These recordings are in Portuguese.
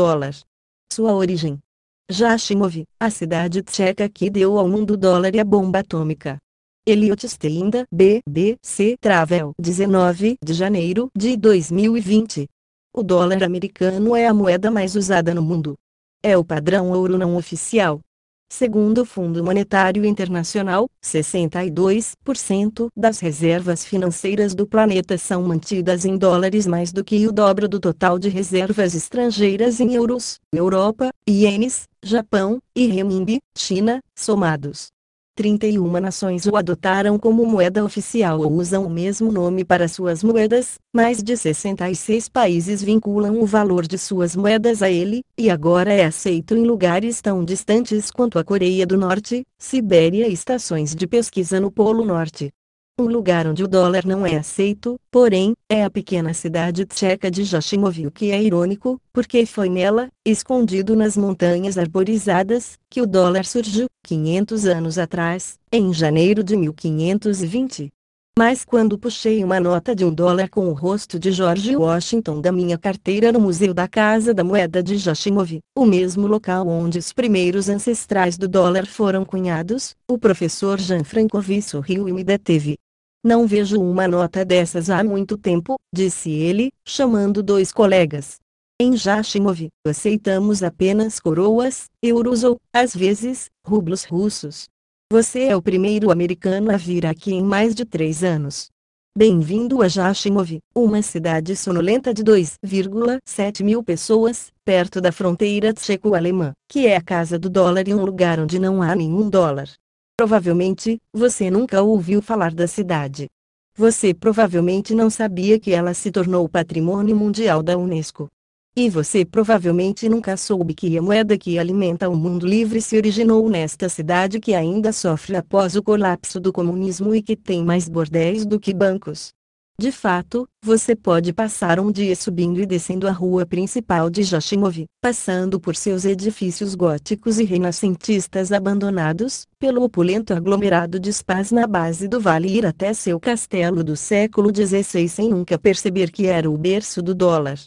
dólar. Sua origem. Jashimov, a cidade tcheca que deu ao mundo dólar e a bomba atômica. Eliot Steinda, BBC Travel, 19 de janeiro de 2020. O dólar americano é a moeda mais usada no mundo. É o padrão ouro não oficial. Segundo o Fundo Monetário Internacional, 62% das reservas financeiras do planeta são mantidas em dólares mais do que o dobro do total de reservas estrangeiras em euros, Europa, ienes, Japão e renminbi, China, somados. 31 nações o adotaram como moeda oficial ou usam o mesmo nome para suas moedas, mais de 66 países vinculam o valor de suas moedas a ele, e agora é aceito em lugares tão distantes quanto a Coreia do Norte, Sibéria e estações de pesquisa no Polo Norte. Um lugar onde o dólar não é aceito, porém, é a pequena cidade tcheca de Jashimov o que é irônico, porque foi nela, escondido nas montanhas arborizadas, que o dólar surgiu, 500 anos atrás, em janeiro de 1520. Mas quando puxei uma nota de um dólar com o rosto de George Washington da minha carteira no Museu da Casa da Moeda de Jashimov, o mesmo local onde os primeiros ancestrais do dólar foram cunhados, o professor Jean Francovi sorriu e me deteve. Não vejo uma nota dessas há muito tempo, disse ele, chamando dois colegas. Em Jashimov, aceitamos apenas coroas, euros ou, às vezes, rublos russos. Você é o primeiro americano a vir aqui em mais de três anos. Bem-vindo a Jashimov, uma cidade sonolenta de 2,7 mil pessoas, perto da fronteira tcheco-alemã, que é a casa do dólar e um lugar onde não há nenhum dólar. Provavelmente, você nunca ouviu falar da cidade. Você provavelmente não sabia que ela se tornou Patrimônio Mundial da Unesco. E você provavelmente nunca soube que a moeda que alimenta o mundo livre se originou nesta cidade que ainda sofre após o colapso do comunismo e que tem mais bordéis do que bancos. De fato, você pode passar um dia subindo e descendo a rua principal de Jashimov, passando por seus edifícios góticos e renascentistas abandonados, pelo opulento aglomerado de spas na base do vale e ir até seu castelo do século XVI sem nunca perceber que era o berço do dólar.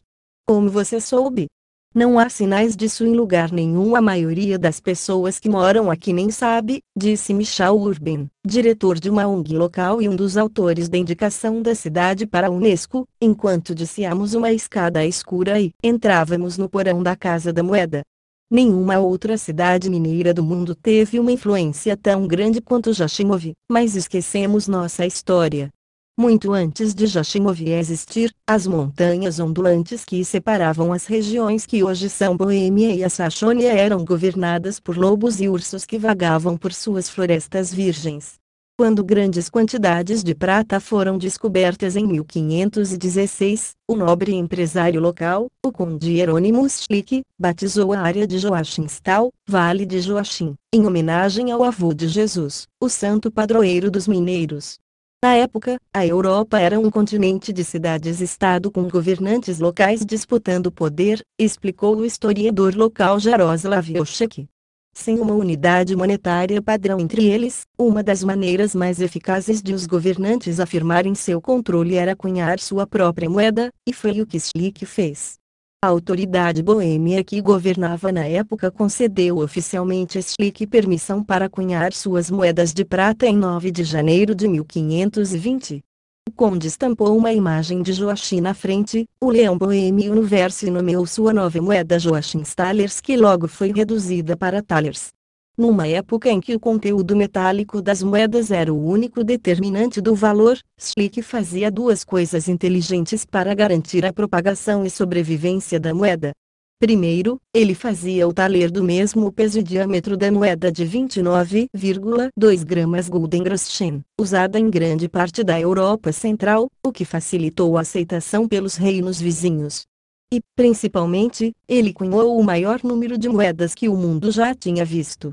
Como você soube? Não há sinais disso em lugar nenhum. A maioria das pessoas que moram aqui nem sabe, disse Michel Urban, diretor de uma ONG local e um dos autores da indicação da cidade para a Unesco, enquanto desciamos uma escada escura e entrávamos no porão da Casa da Moeda. Nenhuma outra cidade mineira do mundo teve uma influência tão grande quanto Jashimov, mas esquecemos nossa história. Muito antes de Jashimov existir, as montanhas ondulantes que separavam as regiões que hoje são Boêmia e a Saxônia eram governadas por lobos e ursos que vagavam por suas florestas virgens. Quando grandes quantidades de prata foram descobertas em 1516, o nobre empresário local, o conde Hieronymus Schlick, batizou a área de Joachinstal, Vale de Joachim, em homenagem ao avô de Jesus, o santo padroeiro dos mineiros. Na época, a Europa era um continente de cidades-estado com governantes locais disputando poder, explicou o historiador local Jaroslav Oshek. Sem uma unidade monetária padrão entre eles, uma das maneiras mais eficazes de os governantes afirmarem seu controle era cunhar sua própria moeda, e foi o que Schlick fez. A autoridade boêmia que governava na época concedeu oficialmente a Schlick permissão para cunhar suas moedas de prata em 9 de janeiro de 1520. O conde estampou uma imagem de Joachim na frente, o leão boêmio no verso e nomeou sua nova moeda Joachim Stalers que logo foi reduzida para Talers. Numa época em que o conteúdo metálico das moedas era o único determinante do valor, Schlick fazia duas coisas inteligentes para garantir a propagação e sobrevivência da moeda. Primeiro, ele fazia o taler do mesmo peso e diâmetro da moeda de 29,2 gramas Guldengroschen, usada em grande parte da Europa Central, o que facilitou a aceitação pelos reinos vizinhos. E, principalmente, ele cunhou o maior número de moedas que o mundo já tinha visto.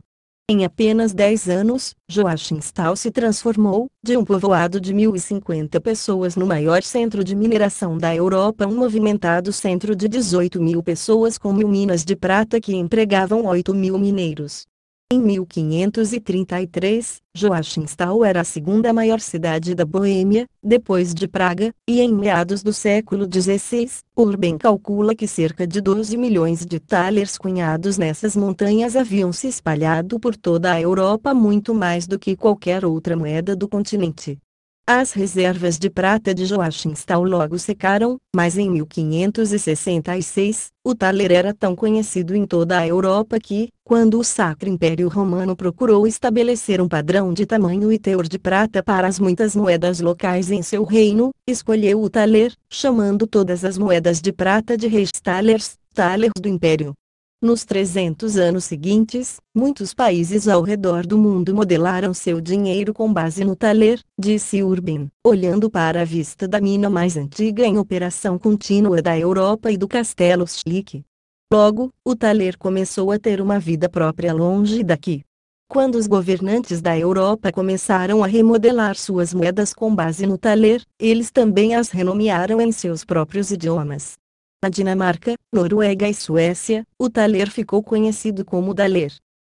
Em apenas 10 anos, Joachimsthal se transformou, de um povoado de 1.050 pessoas no maior centro de mineração da Europa um movimentado centro de 18 mil pessoas com mil minas de prata que empregavam 8 mil mineiros. Em 1533, Joachimsthal era a segunda maior cidade da Boêmia, depois de Praga, e em meados do século XVI, Urban calcula que cerca de 12 milhões de talers cunhados nessas montanhas haviam se espalhado por toda a Europa muito mais do que qualquer outra moeda do continente. As reservas de prata de Joachimsthal logo secaram, mas em 1566, o taler era tão conhecido em toda a Europa que, quando o Sacro Império Romano procurou estabelecer um padrão de tamanho e teor de prata para as muitas moedas locais em seu reino, escolheu o taler, chamando todas as moedas de prata de Reichstalers, talers do Império. Nos 300 anos seguintes, muitos países ao redor do mundo modelaram seu dinheiro com base no taler, disse Urban, olhando para a vista da mina mais antiga em operação contínua da Europa e do Castelo Schlick. Logo, o taler começou a ter uma vida própria longe daqui. Quando os governantes da Europa começaram a remodelar suas moedas com base no taler, eles também as renomearam em seus próprios idiomas. Na Dinamarca, Noruega e Suécia, o taler ficou conhecido como daler.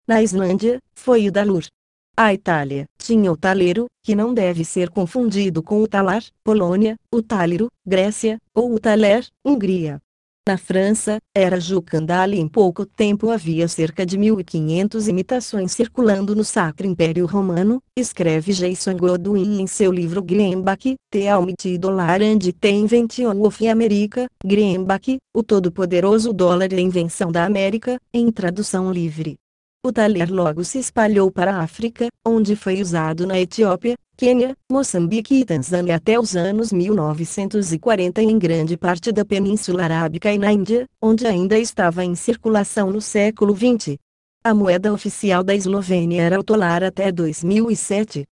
Na Islândia, foi o dalur. A Itália tinha o talero, que não deve ser confundido com o talar, Polônia, o talero, Grécia, ou o taler, Hungria. Na França, era Jucandale em pouco tempo havia cerca de 1500 imitações circulando no Sacro Império Romano, escreve Jason Godwin em seu livro Greenback, The Almighty Dollar and the Invention of America, Greenback, o todo-poderoso dólar e a invenção da América, em tradução livre. O taler logo se espalhou para a África, onde foi usado na Etiópia, Quênia, Moçambique e Tanzânia até os anos 1940 e em grande parte da Península Arábica e na Índia, onde ainda estava em circulação no século XX. A moeda oficial da Eslovênia era o tolar até 2007.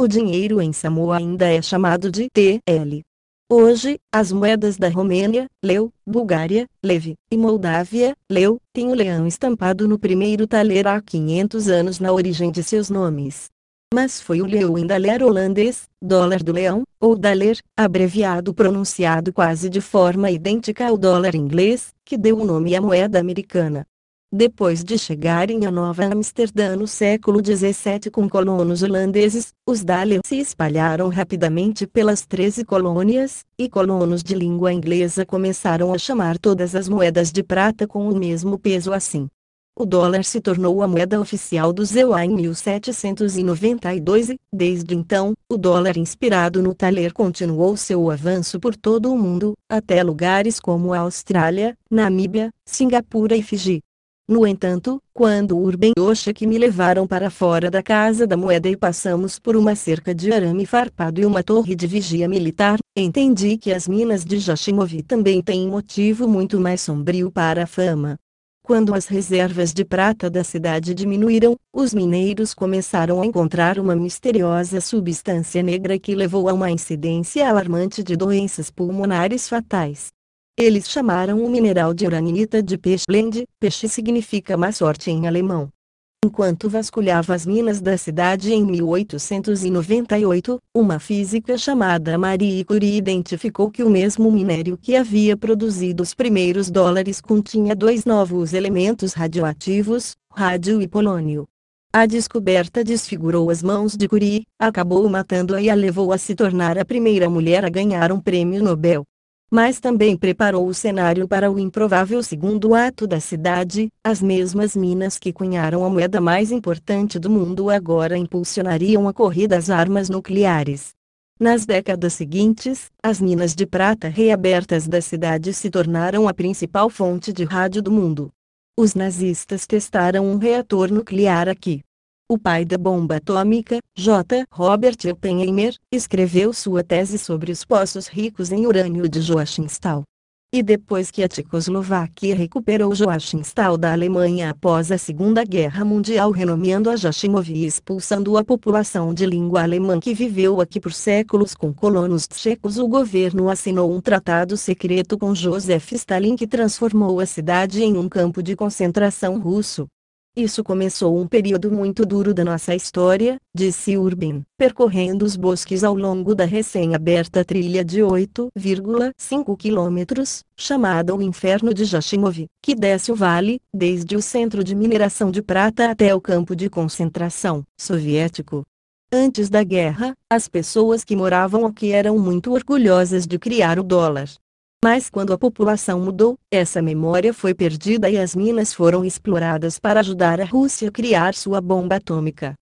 O dinheiro em Samoa ainda é chamado de TL. Hoje, as moedas da Romênia, Leu, Bulgária, Leve, e Moldávia, Leu, têm o leão estampado no primeiro taler há 500 anos na origem de seus nomes. Mas foi o leu em daler holandês, dólar do leão, ou daler, abreviado pronunciado quase de forma idêntica ao dólar inglês, que deu o nome à moeda americana. Depois de chegarem a Nova Amsterdã no século XVII com colonos holandeses, os Dalers se espalharam rapidamente pelas 13 colônias, e colonos de língua inglesa começaram a chamar todas as moedas de prata com o mesmo peso assim. O dólar se tornou a moeda oficial do ZEUA em 1792 e, desde então, o dólar inspirado no taler continuou seu avanço por todo o mundo, até lugares como a Austrália, Namíbia, Singapura e Fiji. No entanto, quando Urban e Oshak me levaram para fora da casa da moeda e passamos por uma cerca de arame farpado e uma torre de vigia militar, entendi que as minas de Jashimov também têm motivo muito mais sombrio para a fama. Quando as reservas de prata da cidade diminuíram, os mineiros começaram a encontrar uma misteriosa substância negra que levou a uma incidência alarmante de doenças pulmonares fatais. Eles chamaram o mineral de uranita de peixe-lende, peixe significa má sorte em alemão. Enquanto vasculhava as minas da cidade em 1898, uma física chamada Marie Curie identificou que o mesmo minério que havia produzido os primeiros dólares continha dois novos elementos radioativos, rádio e polônio. A descoberta desfigurou as mãos de Curie, acabou matando-a e a levou a se tornar a primeira mulher a ganhar um prêmio Nobel mas também preparou o cenário para o improvável segundo ato da cidade, as mesmas minas que cunharam a moeda mais importante do mundo agora impulsionariam a corrida às armas nucleares. Nas décadas seguintes, as minas de prata reabertas da cidade se tornaram a principal fonte de rádio do mundo. Os nazistas testaram um reator nuclear aqui. O pai da bomba atômica, J. Robert Oppenheimer, escreveu sua tese sobre os poços ricos em urânio de Joachimsthal. E depois que a Tchecoslováquia recuperou Joachimsthal da Alemanha após a Segunda Guerra Mundial renomeando a Jashimov e expulsando a população de língua alemã que viveu aqui por séculos com colonos tchecos o governo assinou um tratado secreto com Joseph Stalin que transformou a cidade em um campo de concentração russo. Isso começou um período muito duro da nossa história, disse Urban, percorrendo os bosques ao longo da recém-aberta trilha de 8,5 quilômetros, chamada o Inferno de Jashimov, que desce o vale, desde o centro de mineração de prata até o campo de concentração soviético. Antes da guerra, as pessoas que moravam aqui eram muito orgulhosas de criar o dólar. Mas quando a população mudou, essa memória foi perdida e as minas foram exploradas para ajudar a Rússia a criar sua bomba atômica.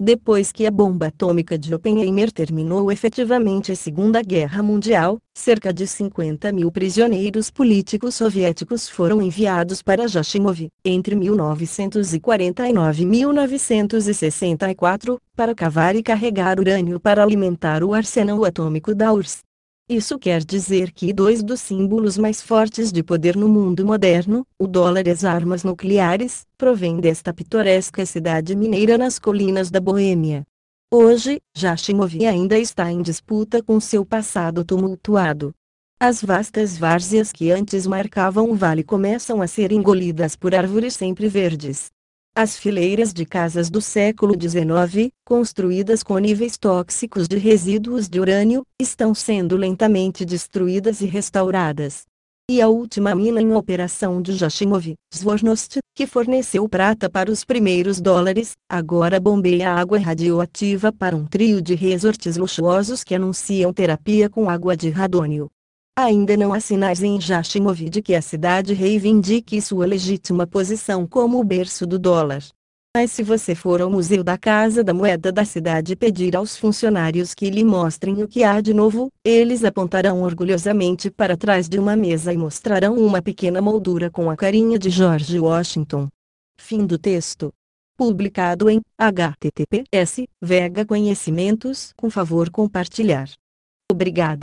Depois que a bomba atômica de Oppenheimer terminou efetivamente a Segunda Guerra Mundial, cerca de 50 mil prisioneiros políticos soviéticos foram enviados para Jashimov, entre 1949 e 1964, para cavar e carregar urânio para alimentar o arsenal atômico da URSS. Isso quer dizer que dois dos símbolos mais fortes de poder no mundo moderno, o dólar e as armas nucleares, provêm desta pitoresca cidade mineira nas colinas da Boêmia. Hoje, Jashimov ainda está em disputa com seu passado tumultuado. As vastas várzeas que antes marcavam o vale começam a ser engolidas por árvores sempre verdes. As fileiras de casas do século XIX, construídas com níveis tóxicos de resíduos de urânio, estão sendo lentamente destruídas e restauradas. E a última mina em operação de Jashimov, Zvornost, que forneceu prata para os primeiros dólares, agora bombeia água radioativa para um trio de resortes luxuosos que anunciam terapia com água de radônio. Ainda não há sinais em Jashimov de que a cidade reivindique sua legítima posição como o berço do dólar. Mas se você for ao Museu da Casa da Moeda da cidade e pedir aos funcionários que lhe mostrem o que há de novo, eles apontarão orgulhosamente para trás de uma mesa e mostrarão uma pequena moldura com a carinha de George Washington. Fim do texto. Publicado em https Vega Conhecimentos. Com favor compartilhar. Obrigada.